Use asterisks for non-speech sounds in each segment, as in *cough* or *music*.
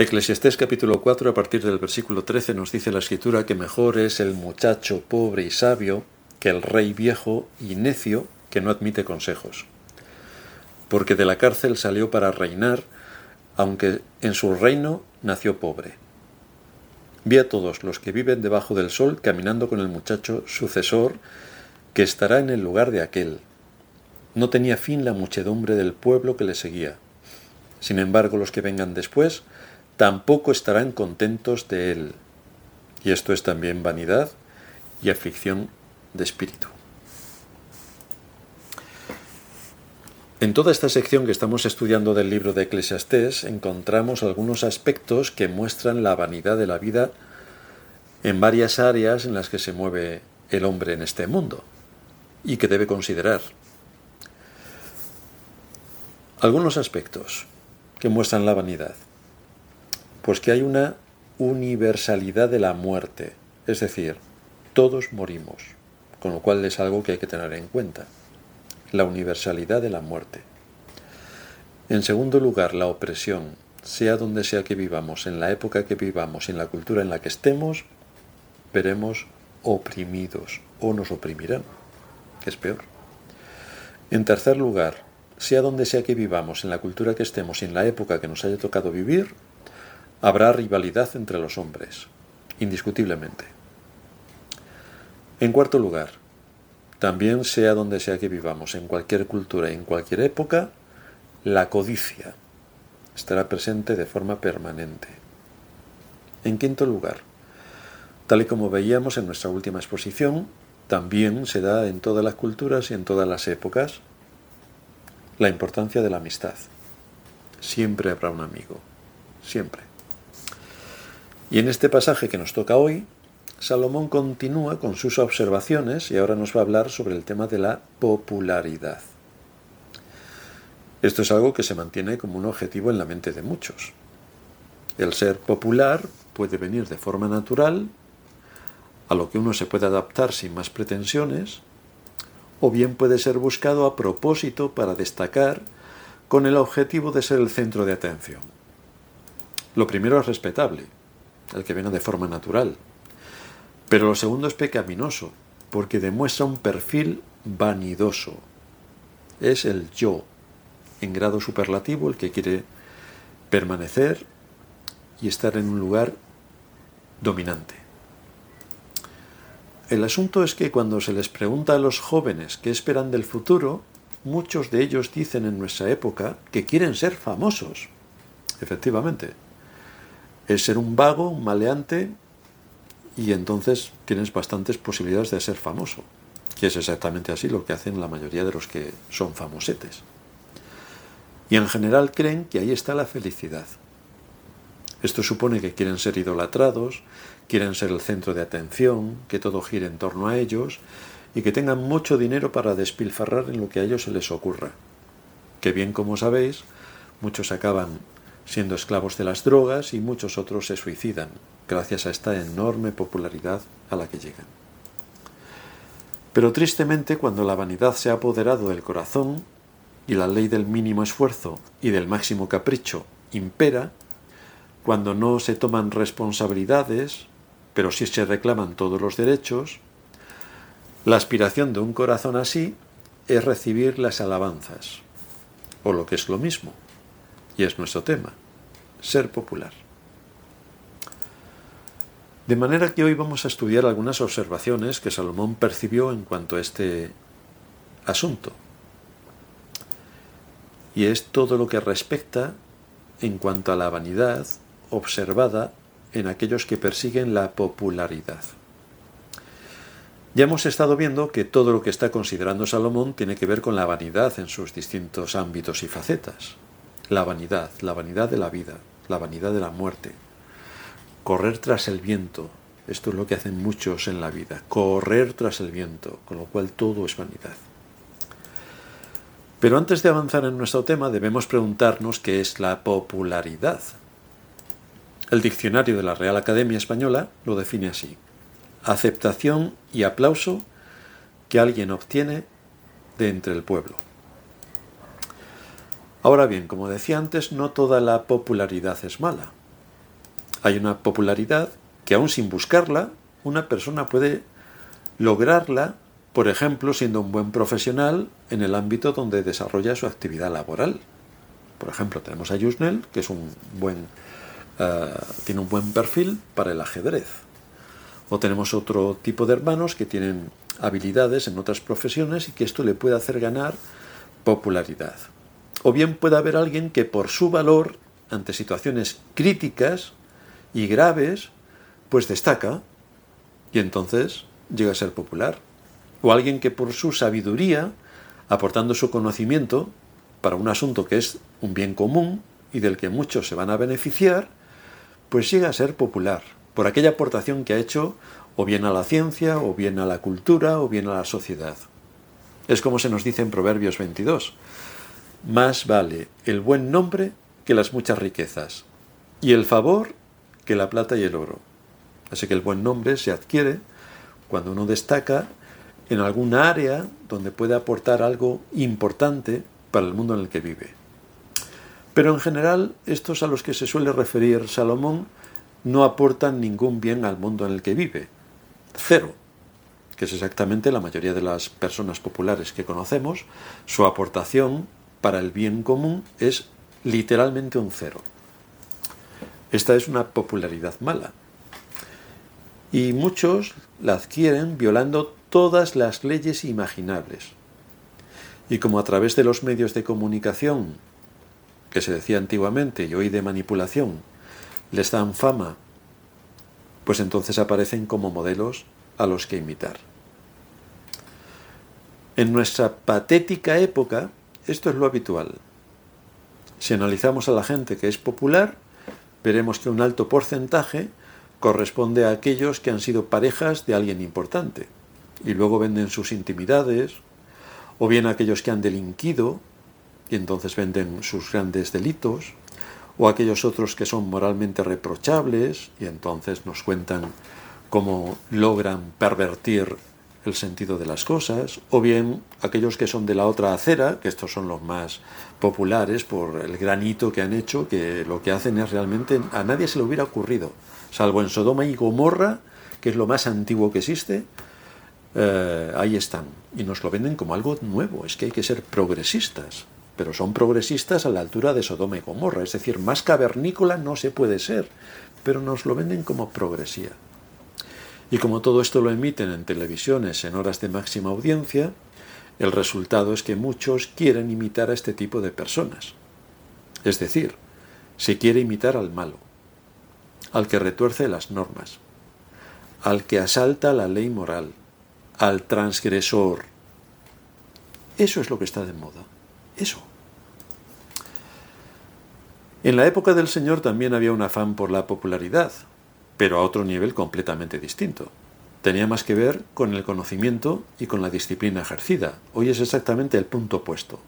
Eclesiastés capítulo 4 a partir del versículo 13 nos dice la escritura que mejor es el muchacho pobre y sabio que el rey viejo y necio que no admite consejos. Porque de la cárcel salió para reinar, aunque en su reino nació pobre. Vi a todos los que viven debajo del sol caminando con el muchacho sucesor que estará en el lugar de aquel. No tenía fin la muchedumbre del pueblo que le seguía. Sin embargo, los que vengan después tampoco estarán contentos de él. Y esto es también vanidad y aflicción de espíritu. En toda esta sección que estamos estudiando del libro de Eclesiastés encontramos algunos aspectos que muestran la vanidad de la vida en varias áreas en las que se mueve el hombre en este mundo y que debe considerar. Algunos aspectos que muestran la vanidad. Pues que hay una universalidad de la muerte, es decir, todos morimos, con lo cual es algo que hay que tener en cuenta, la universalidad de la muerte. En segundo lugar, la opresión, sea donde sea que vivamos, en la época que vivamos, en la cultura en la que estemos, veremos oprimidos o nos oprimirán, que es peor. En tercer lugar, sea donde sea que vivamos, en la cultura que estemos en la época que nos haya tocado vivir, habrá rivalidad entre los hombres, indiscutiblemente. En cuarto lugar, también sea donde sea que vivamos, en cualquier cultura y en cualquier época, la codicia estará presente de forma permanente. En quinto lugar, tal y como veíamos en nuestra última exposición, también se da en todas las culturas y en todas las épocas la importancia de la amistad. Siempre habrá un amigo, siempre. Y en este pasaje que nos toca hoy, Salomón continúa con sus observaciones y ahora nos va a hablar sobre el tema de la popularidad. Esto es algo que se mantiene como un objetivo en la mente de muchos. El ser popular puede venir de forma natural, a lo que uno se puede adaptar sin más pretensiones, o bien puede ser buscado a propósito para destacar con el objetivo de ser el centro de atención. Lo primero es respetable, el que viene de forma natural, pero lo segundo es pecaminoso, porque demuestra un perfil vanidoso. Es el yo, en grado superlativo, el que quiere permanecer y estar en un lugar dominante. El asunto es que cuando se les pregunta a los jóvenes qué esperan del futuro, muchos de ellos dicen en nuestra época que quieren ser famosos. Efectivamente. Es ser un vago, un maleante, y entonces tienes bastantes posibilidades de ser famoso. Y es exactamente así lo que hacen la mayoría de los que son famosetes. Y en general creen que ahí está la felicidad. Esto supone que quieren ser idolatrados, quieren ser el centro de atención, que todo gire en torno a ellos y que tengan mucho dinero para despilfarrar en lo que a ellos se les ocurra. Que bien como sabéis, muchos acaban siendo esclavos de las drogas y muchos otros se suicidan, gracias a esta enorme popularidad a la que llegan. Pero tristemente, cuando la vanidad se ha apoderado del corazón y la ley del mínimo esfuerzo y del máximo capricho impera, cuando no se toman responsabilidades, pero sí se reclaman todos los derechos, la aspiración de un corazón así es recibir las alabanzas, o lo que es lo mismo, y es nuestro tema, ser popular. De manera que hoy vamos a estudiar algunas observaciones que Salomón percibió en cuanto a este asunto. Y es todo lo que respecta en cuanto a la vanidad observada en aquellos que persiguen la popularidad. Ya hemos estado viendo que todo lo que está considerando Salomón tiene que ver con la vanidad en sus distintos ámbitos y facetas. La vanidad, la vanidad de la vida, la vanidad de la muerte. Correr tras el viento, esto es lo que hacen muchos en la vida, correr tras el viento, con lo cual todo es vanidad. Pero antes de avanzar en nuestro tema debemos preguntarnos qué es la popularidad. El diccionario de la Real Academia Española lo define así. Aceptación y aplauso que alguien obtiene de entre el pueblo. Ahora bien, como decía antes, no toda la popularidad es mala. Hay una popularidad que aún sin buscarla, una persona puede lograrla, por ejemplo, siendo un buen profesional en el ámbito donde desarrolla su actividad laboral. Por ejemplo, tenemos a Yusnel, que es un buen, eh, tiene un buen perfil para el ajedrez. O tenemos otro tipo de hermanos que tienen habilidades en otras profesiones y que esto le puede hacer ganar popularidad. O bien puede haber alguien que por su valor ante situaciones críticas y graves, pues destaca y entonces llega a ser popular. O alguien que por su sabiduría, aportando su conocimiento para un asunto que es un bien común y del que muchos se van a beneficiar, pues llega a ser popular por aquella aportación que ha hecho o bien a la ciencia, o bien a la cultura, o bien a la sociedad. Es como se nos dice en Proverbios 22. Más vale el buen nombre que las muchas riquezas, y el favor que la plata y el oro. Así que el buen nombre se adquiere cuando uno destaca en alguna área donde puede aportar algo importante para el mundo en el que vive. Pero en general, estos a los que se suele referir Salomón no aportan ningún bien al mundo en el que vive, cero, que es exactamente la mayoría de las personas populares que conocemos, su aportación para el bien común es literalmente un cero. Esta es una popularidad mala. Y muchos la adquieren violando todas las leyes imaginables. Y como a través de los medios de comunicación, que se decía antiguamente y hoy de manipulación, les dan fama pues entonces aparecen como modelos a los que imitar. En nuestra patética época, esto es lo habitual. Si analizamos a la gente que es popular, veremos que un alto porcentaje corresponde a aquellos que han sido parejas de alguien importante y luego venden sus intimidades, o bien aquellos que han delinquido y entonces venden sus grandes delitos, o aquellos otros que son moralmente reprochables y entonces nos cuentan cómo logran pervertir el sentido de las cosas, o bien aquellos que son de la otra acera, que estos son los más populares por el granito que han hecho, que lo que hacen es realmente a nadie se le hubiera ocurrido, salvo en Sodoma y Gomorra, que es lo más antiguo que existe, eh, ahí están, y nos lo venden como algo nuevo, es que hay que ser progresistas pero son progresistas a la altura de Sodoma y Gomorra, es decir, más cavernícola no se puede ser, pero nos lo venden como progresía. Y como todo esto lo emiten en televisiones en horas de máxima audiencia, el resultado es que muchos quieren imitar a este tipo de personas. Es decir, se quiere imitar al malo, al que retuerce las normas, al que asalta la ley moral, al transgresor. Eso es lo que está de moda. Eso. En la época del Señor también había un afán por la popularidad, pero a otro nivel completamente distinto. Tenía más que ver con el conocimiento y con la disciplina ejercida. Hoy es exactamente el punto opuesto.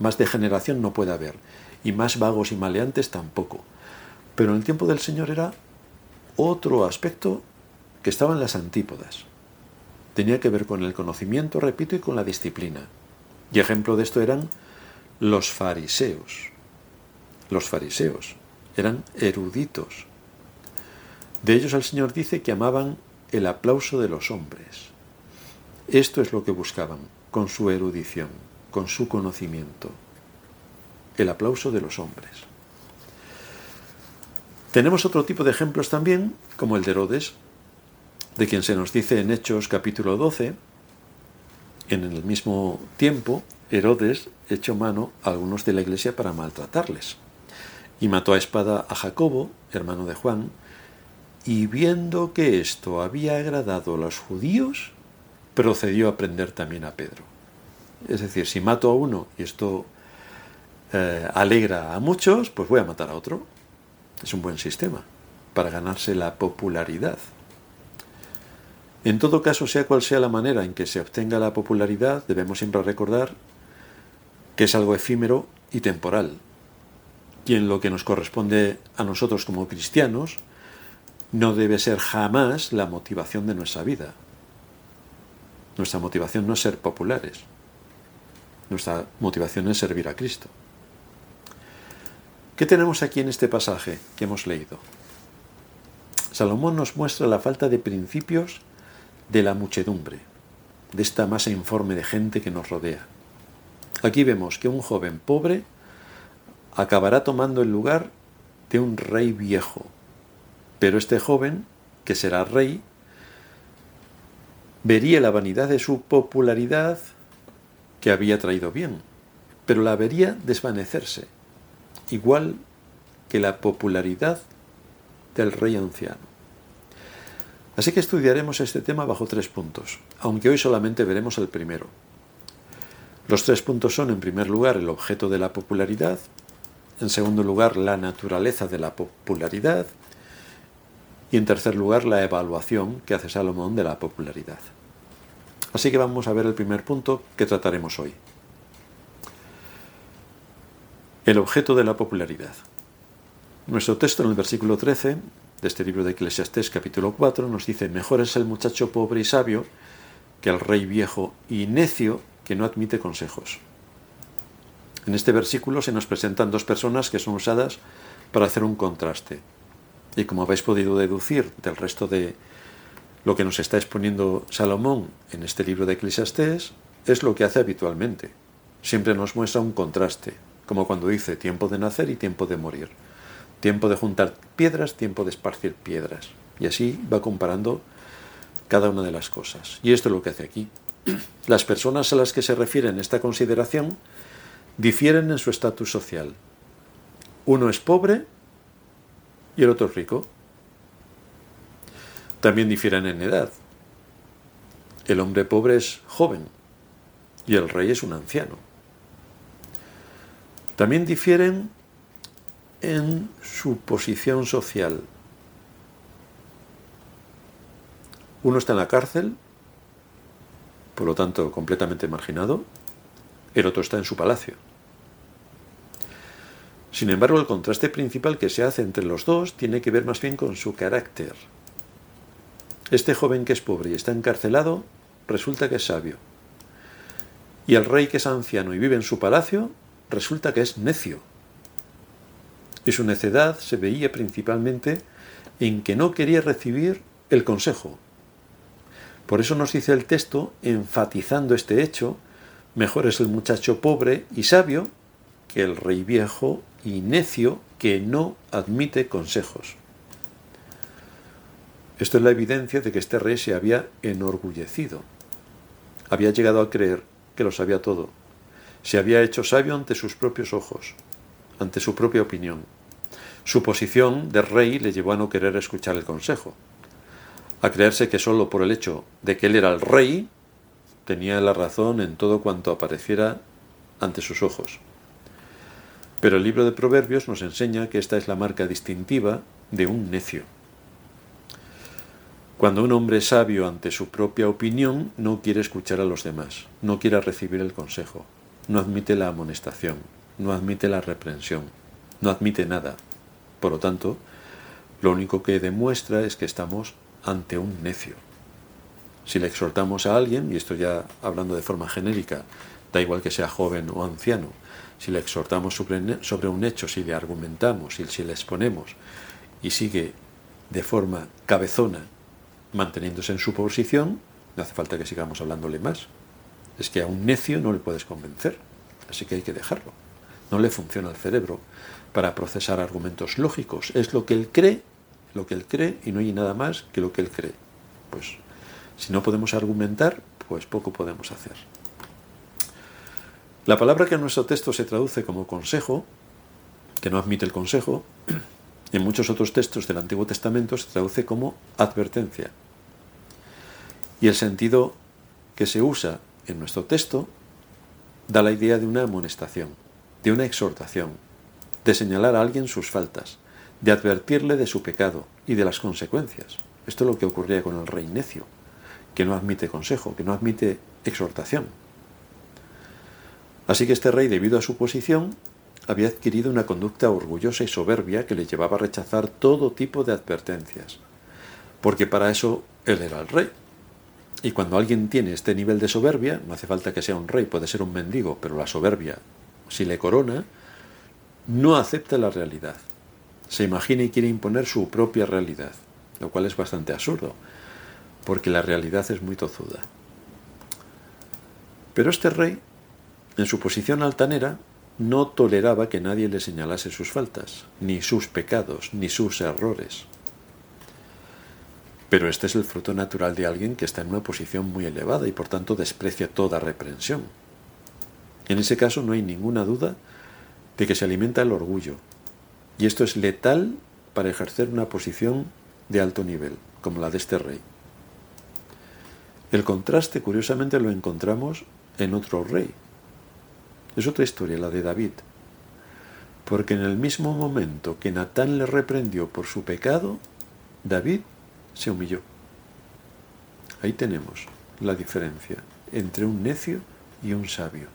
Más degeneración no puede haber, y más vagos y maleantes tampoco. Pero en el tiempo del Señor era otro aspecto que estaba en las antípodas. Tenía que ver con el conocimiento, repito, y con la disciplina. Y ejemplo de esto eran los fariseos. Los fariseos eran eruditos. De ellos el Señor dice que amaban el aplauso de los hombres. Esto es lo que buscaban con su erudición, con su conocimiento. El aplauso de los hombres. Tenemos otro tipo de ejemplos también, como el de Herodes, de quien se nos dice en Hechos capítulo 12, en el mismo tiempo, Herodes echó mano a algunos de la iglesia para maltratarles. Y mató a espada a Jacobo, hermano de Juan, y viendo que esto había agradado a los judíos, procedió a prender también a Pedro. Es decir, si mato a uno y esto eh, alegra a muchos, pues voy a matar a otro. Es un buen sistema para ganarse la popularidad. En todo caso, sea cual sea la manera en que se obtenga la popularidad, debemos siempre recordar que es algo efímero y temporal. Y en lo que nos corresponde a nosotros como cristianos, no debe ser jamás la motivación de nuestra vida. Nuestra motivación no es ser populares. Nuestra motivación es servir a Cristo. ¿Qué tenemos aquí en este pasaje que hemos leído? Salomón nos muestra la falta de principios de la muchedumbre, de esta masa informe de gente que nos rodea. Aquí vemos que un joven pobre acabará tomando el lugar de un rey viejo, pero este joven, que será rey, vería la vanidad de su popularidad que había traído bien, pero la vería desvanecerse, igual que la popularidad del rey anciano. Así que estudiaremos este tema bajo tres puntos, aunque hoy solamente veremos el primero. Los tres puntos son, en primer lugar, el objeto de la popularidad, en segundo lugar, la naturaleza de la popularidad y en tercer lugar, la evaluación que hace Salomón de la popularidad. Así que vamos a ver el primer punto que trataremos hoy. El objeto de la popularidad. Nuestro texto en el versículo 13 de este libro de Eclesiastés capítulo 4 nos dice, mejor es el muchacho pobre y sabio que el rey viejo y necio que no admite consejos. En este versículo se nos presentan dos personas que son usadas para hacer un contraste. Y como habéis podido deducir del resto de lo que nos está exponiendo Salomón en este libro de Eclesiastés, es lo que hace habitualmente. Siempre nos muestra un contraste, como cuando dice tiempo de nacer y tiempo de morir. Tiempo de juntar piedras, tiempo de esparcir piedras. Y así va comparando cada una de las cosas. Y esto es lo que hace aquí. *clears throat* Las personas a las que se refiere en esta consideración difieren en su estatus social. Uno es pobre y el otro es rico. También difieren en edad. El hombre pobre es joven y el rey es un anciano. También difieren en su posición social. Uno está en la cárcel por lo tanto completamente marginado, el otro está en su palacio. Sin embargo, el contraste principal que se hace entre los dos tiene que ver más bien con su carácter. Este joven que es pobre y está encarcelado resulta que es sabio. Y el rey que es anciano y vive en su palacio resulta que es necio. Y su necedad se veía principalmente en que no quería recibir el consejo, por eso nos dice el texto, enfatizando este hecho, mejor es el muchacho pobre y sabio que el rey viejo y necio que no admite consejos. Esto es la evidencia de que este rey se había enorgullecido. Había llegado a creer que lo sabía todo. Se había hecho sabio ante sus propios ojos, ante su propia opinión. Su posición de rey le llevó a no querer escuchar el consejo a creerse que sólo por el hecho de que él era el rey, tenía la razón en todo cuanto apareciera ante sus ojos. Pero el libro de Proverbios nos enseña que esta es la marca distintiva de un necio. Cuando un hombre sabio ante su propia opinión no quiere escuchar a los demás, no quiere recibir el consejo, no admite la amonestación, no admite la reprensión, no admite nada. Por lo tanto, lo único que demuestra es que estamos ante un necio. Si le exhortamos a alguien, y esto ya hablando de forma genérica, da igual que sea joven o anciano, si le exhortamos sobre un hecho, si le argumentamos, si le exponemos y sigue de forma cabezona manteniéndose en su posición, no hace falta que sigamos hablándole más. Es que a un necio no le puedes convencer, así que hay que dejarlo. No le funciona el cerebro para procesar argumentos lógicos. Es lo que él cree lo que él cree y no hay nada más que lo que él cree. Pues si no podemos argumentar, pues poco podemos hacer. La palabra que en nuestro texto se traduce como consejo, que no admite el consejo, *clears throat* en muchos otros textos del Antiguo Testamento se traduce como advertencia. Y el sentido que se usa en nuestro texto da la idea de una amonestación, de una exhortación, de señalar a alguien sus faltas, de advertirle de su pecado y de las consecuencias. Esto es lo que ocurría con el rey necio, que no admite consejo, que no admite exhortación. Así que este rey, debido a su posición, había adquirido una conducta orgullosa y soberbia que le llevaba a rechazar todo tipo de advertencias, porque para eso él era el rey. Y cuando alguien tiene este nivel de soberbia, no hace falta que sea un rey, puede ser un mendigo, pero la soberbia, si le corona, no acepta la realidad se imagina y quiere imponer su propia realidad. lo cual es bastante absurdo, porque la realidad es muy tozuda. Pero este rey, en su posición altanera, no toleraba que nadie le señalase sus faltas, ni sus pecados, ni sus errores. Pero este es el fruto natural de alguien que está en una posición muy elevada y por tanto desprecia toda reprensión. En ese caso no hay ninguna duda de que se alimenta el orgullo. Y esto es letal para ejercer una posición de alto nivel, como la de este rey. El contraste, curiosamente, lo encontramos en otro rey. Es otra historia, la de David. Porque en el mismo momento que Natán le reprendió por su pecado, David se humilló. Ahí tenemos la diferencia entre un necio y un sabio.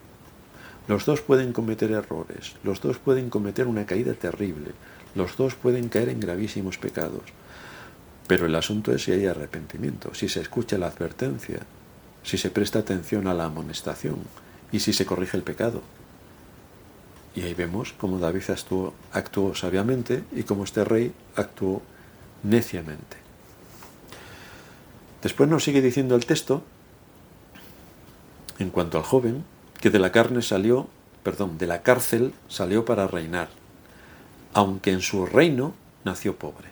Los dos pueden cometer errores, los dos pueden cometer una caída terrible, los dos pueden caer en gravísimos pecados. Pero el asunto es si hay arrepentimiento, si se escucha la advertencia, si se presta atención a la amonestación y si se corrige el pecado. Y ahí vemos cómo David actuó, sabiamente y cómo este rey actuó neciamente. Después nos sigue diciendo el texto, en cuanto al joven, que de la carne salió, perdón, de la cárcel salió para reinar, aunque en su reino nació pobre.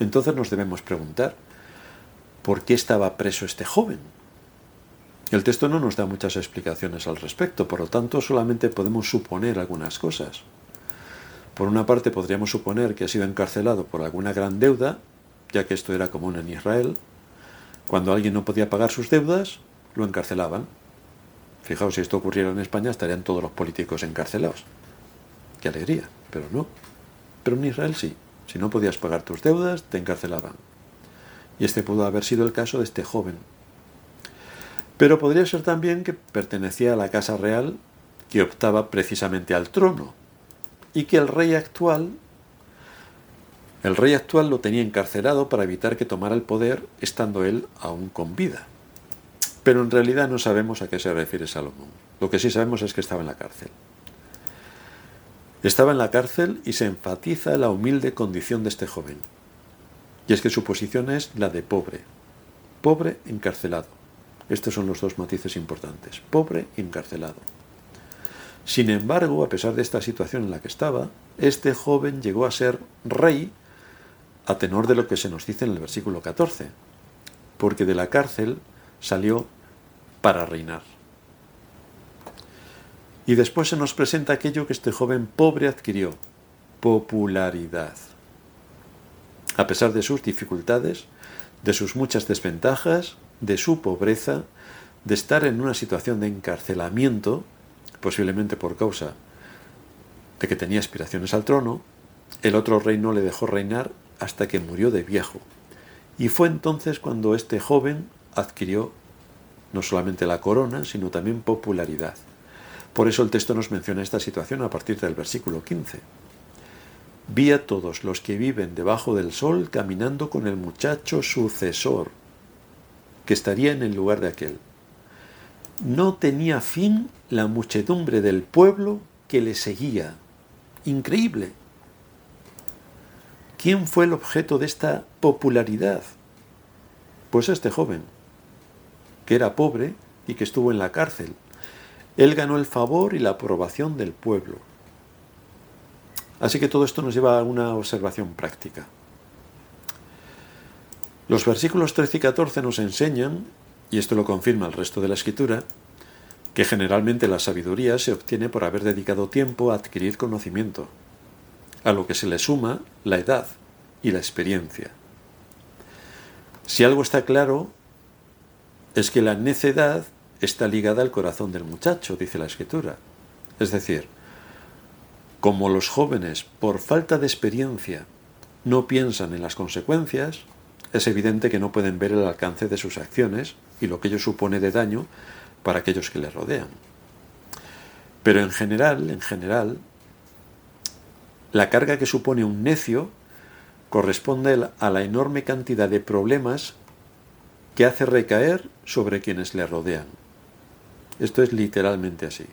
Entonces nos debemos preguntar, ¿por qué estaba preso este joven? El texto no nos da muchas explicaciones al respecto, por lo tanto solamente podemos suponer algunas cosas. Por una parte podríamos suponer que ha sido encarcelado por alguna gran deuda ya que esto era común en Israel, cuando alguien no podía pagar sus deudas, lo encarcelaban. Fijaos, si esto ocurriera en España, estarían todos los políticos encarcelados. Qué alegría, pero no. Pero en Israel sí. Si no podías pagar tus deudas, te encarcelaban. Y este pudo haber sido el caso de este joven. Pero podría ser también que pertenecía a la casa real que optaba precisamente al trono y que el rey actual el rey actual lo tenía encarcelado para evitar que tomara el poder estando él aún con vida. Pero en realidad no sabemos a qué se refiere Salomón. Lo que sí sabemos es que estaba en la cárcel. Estaba en la cárcel y se enfatiza la humilde condición de este joven. Y es que su posición es la de pobre. Pobre encarcelado. Estos son los dos matices importantes. Pobre encarcelado. Sin embargo, a pesar de esta situación en la que estaba, este joven llegó a ser rey a tenor de lo que se nos dice en el versículo 14, porque de la cárcel salió para reinar. Y después se nos presenta aquello que este joven pobre adquirió, popularidad. A pesar de sus dificultades, de sus muchas desventajas, de su pobreza, de estar en una situación de encarcelamiento, posiblemente por causa de que tenía aspiraciones al trono, el otro rey no le dejó reinar hasta que murió de viejo. Y fue entonces cuando este joven adquirió no solamente la corona, sino también popularidad. Por eso el texto nos menciona esta situación a partir del versículo 15. Vi a todos los que viven debajo del sol caminando con el muchacho sucesor, que estaría en el lugar de aquel. No tenía fin la muchedumbre del pueblo que le seguía. Increíble. ¿Quién fue el objeto de esta popularidad? Pues este joven, que era pobre y que estuvo en la cárcel. Él ganó el favor y la aprobación del pueblo. Así que todo esto nos lleva a una observación práctica. Los versículos 13 y 14 nos enseñan, y esto lo confirma el resto de la escritura, que generalmente la sabiduría se obtiene por haber dedicado tiempo a adquirir conocimiento, a lo que se le suma la edad y la experiencia. Si algo está claro, es que la necedad está ligada al corazón del muchacho, dice la escritura. Es decir, como los jóvenes, por falta de experiencia, no piensan en las consecuencias, es evidente que no pueden ver el alcance de sus acciones y lo que ello supone de daño para aquellos que les rodean. Pero en general, en general, la carga que supone un necio corresponde a la enorme cantidad de problemas que hace recaer sobre quienes le rodean. Esto es literalmente así.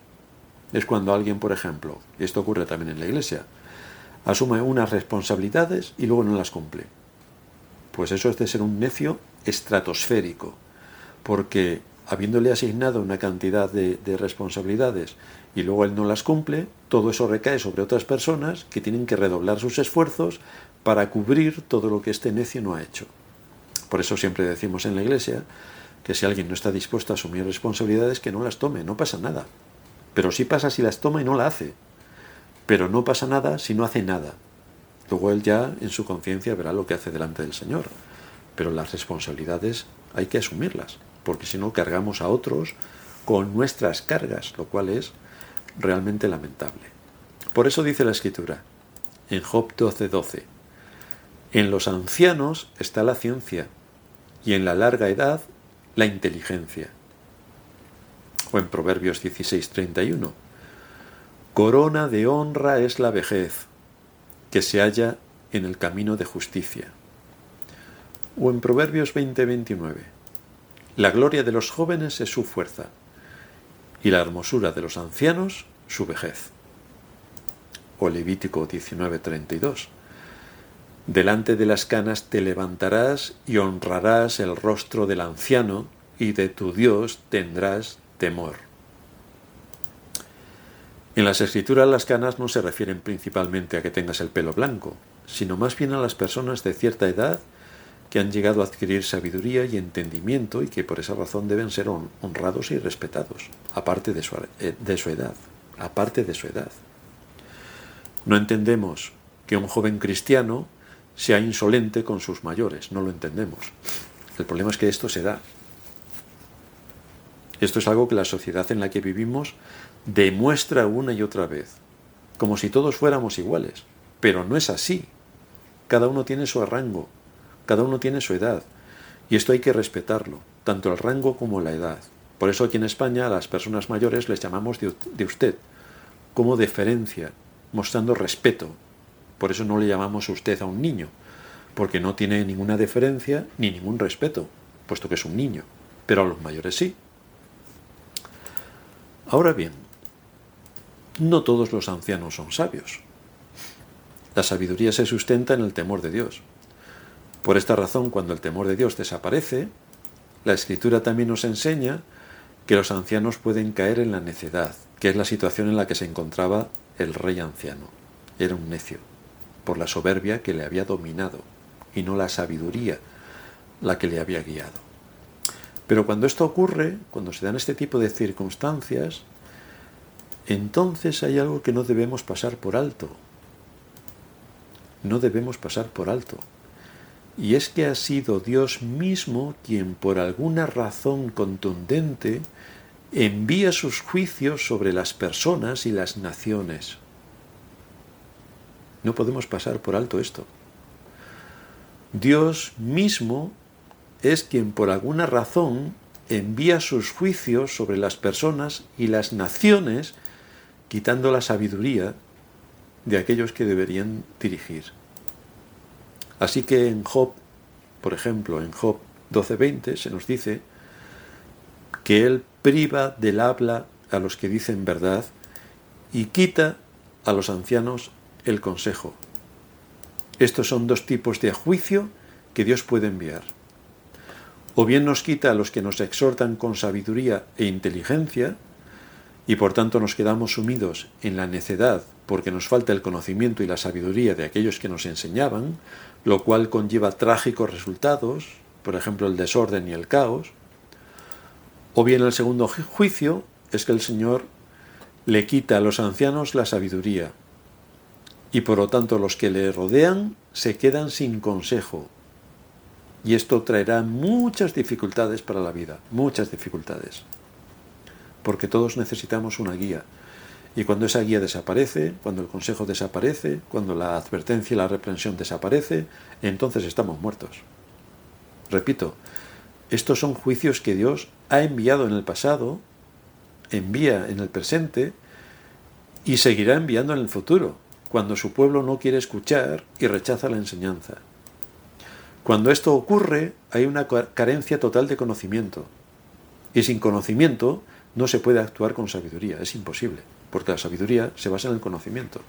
Es cuando alguien, por ejemplo, esto ocurre también en la iglesia, asume unas responsabilidades y luego no las cumple. Pues eso es de ser un necio estratosférico, porque habiéndole asignado una cantidad de, de, responsabilidades y luego él no las cumple, todo eso recae sobre otras personas que tienen que redoblar sus esfuerzos para cubrir todo lo que este necio no ha hecho. Por eso siempre decimos en la iglesia que si alguien no está dispuesto a asumir responsabilidades, que no las tome, no pasa nada. Pero sí pasa si las toma y no la hace. Pero no pasa nada si no hace nada. Luego él ya en su conciencia verá lo que hace delante del Señor. Pero las responsabilidades hay que asumirlas porque si no cargamos a otros con nuestras cargas, lo cual es realmente lamentable. Por eso dice la escritura, en Job 12:12, en los ancianos está la ciencia y en la larga edad la inteligencia. O en Proverbios 16:31, corona de honra es la vejez, que se halla en el camino de justicia. O en Proverbios 20:29, la gloria de los jóvenes es su fuerza y la hermosura de los ancianos su vejez. O Levítico 19:32. Delante de las canas te levantarás y honrarás el rostro del anciano y de tu Dios tendrás temor. En las escrituras las canas no se refieren principalmente a que tengas el pelo blanco, sino más bien a las personas de cierta edad que han llegado a adquirir sabiduría y entendimiento y que por esa razón deben ser honrados y respetados, aparte de su, eh, de su edad, aparte de su edad. No entendemos que un joven cristiano sea insolente con sus mayores, no lo entendemos. El problema es que esto se da. Esto es algo que la sociedad en la que vivimos demuestra una y otra vez, como si todos fuéramos iguales, pero no es así. Cada uno tiene su rango, cada uno tiene su edad y esto hay que respetarlo, tanto el rango como la edad. Por eso aquí en España a las personas mayores les llamamos de, usted, como deferencia, mostrando respeto. Por eso no le llamamos usted a un niño, porque no tiene ninguna deferencia ni ningún respeto, puesto que es un niño, pero a los mayores sí. Ahora bien, no todos los ancianos son sabios. La sabiduría se sustenta en el temor de Dios. Por esta razón, cuando el temor de Dios desaparece, la escritura también nos enseña que los ancianos pueden caer en la necedad, que es la situación en la que se encontraba el rey anciano. Era un necio, por la soberbia que le había dominado, y no la sabiduría la que le había guiado. Pero cuando esto ocurre, cuando se dan este tipo de circunstancias, entonces hay algo que no debemos pasar por alto. No debemos pasar por alto y es que ha sido Dios mismo quien por alguna razón contundente envía sus juicios sobre las personas y las naciones. No podemos pasar por alto esto. Dios mismo es quien por alguna razón envía sus juicios sobre las personas y las naciones, quitando la sabiduría de aquellos que deberían dirigir. Así que en Job, por ejemplo, en Job 12:20 se nos dice que Él priva del habla a los que dicen verdad y quita a los ancianos el consejo. Estos son dos tipos de juicio que Dios puede enviar. O bien nos quita a los que nos exhortan con sabiduría e inteligencia, y por tanto nos quedamos sumidos en la necedad porque nos falta el conocimiento y la sabiduría de aquellos que nos enseñaban, lo cual conlleva trágicos resultados, por ejemplo el desorden y el caos. O bien el segundo juicio es que el Señor le quita a los ancianos la sabiduría y por lo tanto los que le rodean se quedan sin consejo. Y esto traerá muchas dificultades para la vida, muchas dificultades. Porque todos necesitamos una guía. Y cuando esa guía desaparece, cuando el consejo desaparece, cuando la advertencia y la reprensión desaparece, entonces estamos muertos. Repito, estos son juicios que Dios ha enviado en el pasado, envía en el presente y seguirá enviando en el futuro, cuando su pueblo no quiere escuchar y rechaza la enseñanza. Cuando esto ocurre, hay una carencia total de conocimiento. Y sin conocimiento no se puede actuar con sabiduría, es imposible porque la sabiduría se basa en el conocimiento.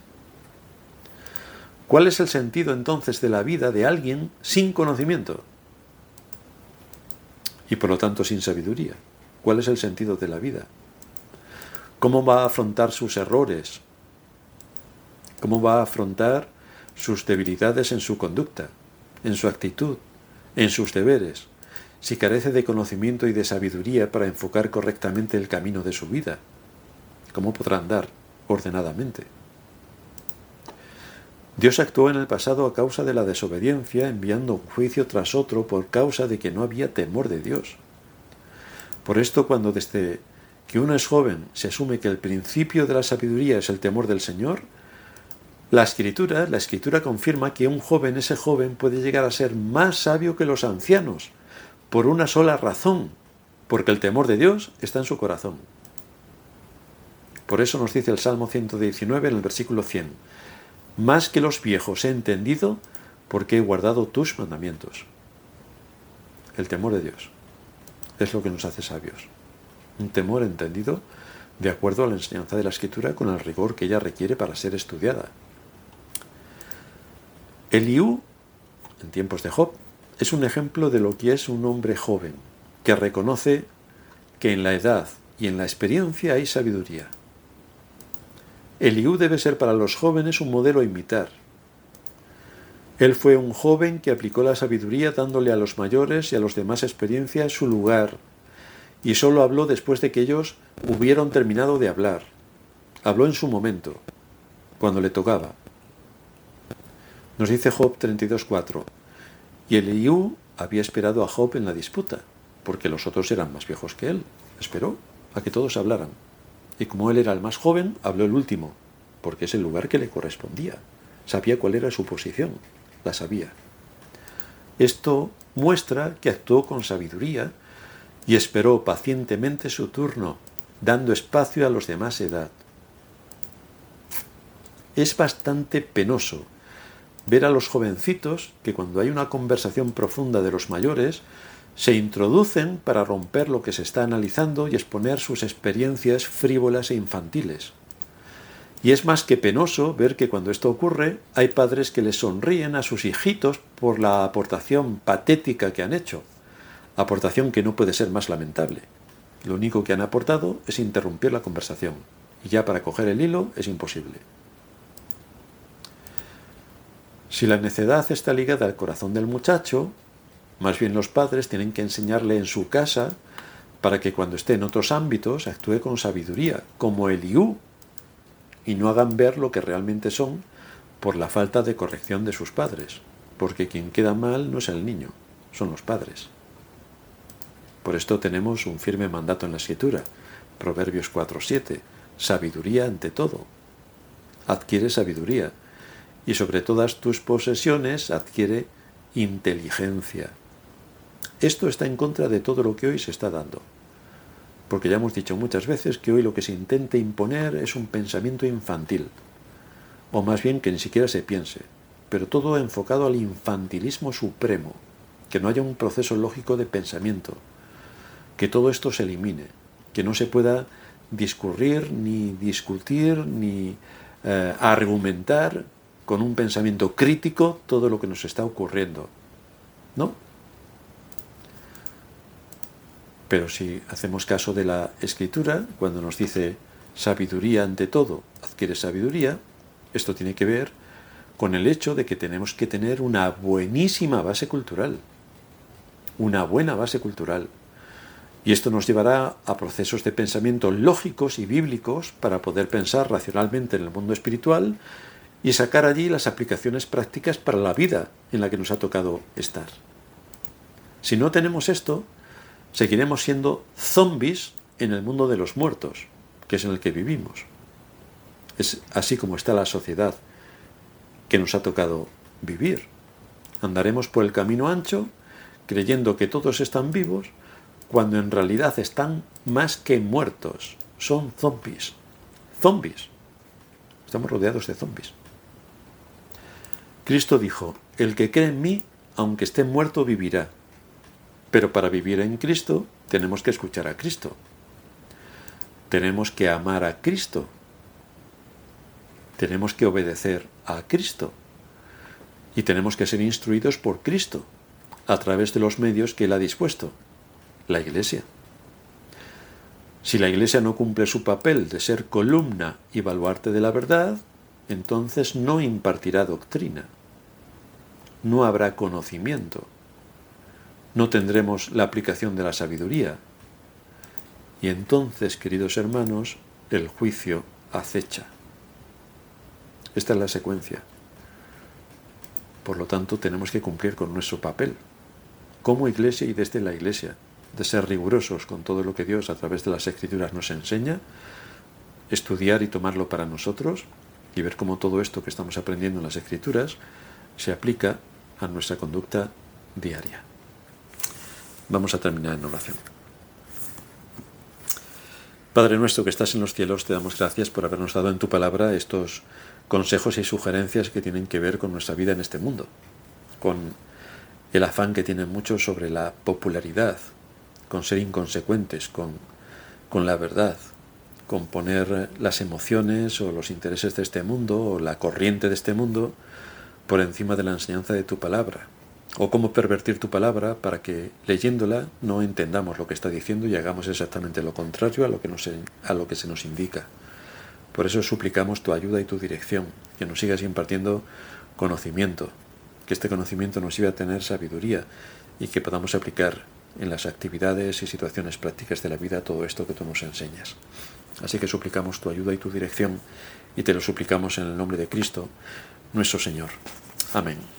¿Cuál es el sentido entonces de la vida de alguien sin conocimiento? Y por lo tanto sin sabiduría. ¿Cuál es el sentido de la vida? ¿Cómo va a afrontar sus errores? ¿Cómo va a afrontar sus debilidades en su conducta, en su actitud, en sus deberes, si carece de conocimiento y de sabiduría para enfocar correctamente el camino de su vida? ¿Cómo podrá andar ordenadamente? Dios actuó en el pasado a causa de la desobediencia, enviando un juicio tras otro por causa de que no había temor de Dios. Por esto, cuando desde que uno es joven se asume que el principio de la sabiduría es el temor del Señor, la escritura, la escritura confirma que un joven, ese joven, puede llegar a ser más sabio que los ancianos, por una sola razón, porque el temor de Dios está en su corazón. Por eso nos dice el Salmo 119 en el versículo 100, más que los viejos he entendido porque he guardado tus mandamientos. El temor de Dios es lo que nos hace sabios. Un temor entendido de acuerdo a la enseñanza de la escritura con el rigor que ella requiere para ser estudiada. Eliú, en tiempos de Job, es un ejemplo de lo que es un hombre joven, que reconoce que en la edad y en la experiencia hay sabiduría. Eliú debe ser para los jóvenes un modelo a imitar. Él fue un joven que aplicó la sabiduría dándole a los mayores y a los demás experiencia su lugar, y solo habló después de que ellos hubieron terminado de hablar. Habló en su momento, cuando le tocaba. Nos dice Job 32.4, y Eliú había esperado a Job en la disputa, porque los otros eran más viejos que él. Esperó a que todos hablaran y como él era el más joven, habló el último, porque es el lugar que le correspondía. Sabía cuál era su posición, la sabía. Esto muestra que actuó con sabiduría y esperó pacientemente su turno, dando espacio a los de más edad. Es bastante penoso ver a los jovencitos que cuando hay una conversación profunda de los mayores, se introducen para romper lo que se está analizando y exponer sus experiencias frívolas e infantiles. Y es más que penoso ver que cuando esto ocurre hay padres que les sonríen a sus hijitos por la aportación patética que han hecho, aportación que no puede ser más lamentable. Lo único que han aportado es interrumpir la conversación, y ya para coger el hilo es imposible. Si la necedad está ligada al corazón del muchacho, más bien los padres tienen que enseñarle en su casa para que cuando esté en otros ámbitos actúe con sabiduría, como Eliú, y no hagan ver lo que realmente son por la falta de corrección de sus padres, porque quien queda mal no es el niño, son los padres. Por esto tenemos un firme mandato en la escritura, Proverbios 4.7, sabiduría ante todo. Adquiere sabiduría, y sobre todas tus posesiones adquiere inteligencia. Esto está en contra de todo lo que hoy se está dando. Porque ya hemos dicho muchas veces que hoy lo que se intenta imponer es un pensamiento infantil. O más bien que ni siquiera se piense. Pero todo enfocado al infantilismo supremo. Que no haya un proceso lógico de pensamiento. Que todo esto se elimine. Que no se pueda discurrir, ni discutir, ni eh, argumentar con un pensamiento crítico todo lo que nos está ocurriendo. ¿No? Pero si hacemos caso de la escritura, cuando nos dice sabiduría ante todo, adquiere sabiduría, esto tiene que ver con el hecho de que tenemos que tener una buenísima base cultural, una buena base cultural. Y esto nos llevará a procesos de pensamiento lógicos y bíblicos para poder pensar racionalmente en el mundo espiritual y sacar allí las aplicaciones prácticas para la vida en la que nos ha tocado estar. Si no tenemos esto, seguiremos siendo zombies en el mundo de los muertos, que es en el que vivimos. Es así como está la sociedad que nos ha tocado vivir. Andaremos por el camino ancho creyendo que todos están vivos cuando en realidad están más que muertos. Son zombies. Zombies. Estamos rodeados de zombies. Cristo dijo, el que cree en mí, aunque esté muerto, vivirá. Pero para vivir en Cristo tenemos que escuchar a Cristo. Tenemos que amar a Cristo. Tenemos que obedecer a Cristo. Y tenemos que ser instruidos por Cristo, a través de los medios que Él ha dispuesto, la Iglesia. Si la Iglesia no cumple su papel de ser columna y baluarte de la verdad, entonces no impartirá doctrina, no habrá conocimiento, no tendremos la aplicación de la sabiduría. Y entonces, queridos hermanos, el juicio acecha. Esta es la secuencia. Por lo tanto, tenemos que cumplir con nuestro papel, como iglesia y desde la iglesia, de ser rigurosos con todo lo que Dios a través de las escrituras nos enseña, estudiar y tomarlo para nosotros y ver cómo todo esto que estamos aprendiendo en las escrituras se aplica a nuestra conducta diaria. Vamos a terminar en oración. Padre nuestro que estás en los cielos, te damos gracias por habernos dado en tu palabra estos consejos y sugerencias que tienen que ver con nuestra vida en este mundo, con el afán que tienen muchos sobre la popularidad, con ser inconsecuentes, con, con la verdad, con poner las emociones o los intereses de este mundo o la corriente de este mundo por encima de la enseñanza de tu palabra o cómo pervertir tu palabra para que leyéndola no entendamos lo que está diciendo y hagamos exactamente lo contrario a lo que, nos, a lo que se nos indica. Por eso suplicamos tu ayuda y tu dirección, que nos sigas impartiendo conocimiento, que este conocimiento nos lleve a tener sabiduría y que podamos aplicar en las actividades y situaciones prácticas de la vida todo esto que tú nos enseñas. Así que suplicamos tu ayuda y tu dirección y te lo suplicamos en el nombre de Cristo, nuestro Señor. Amén.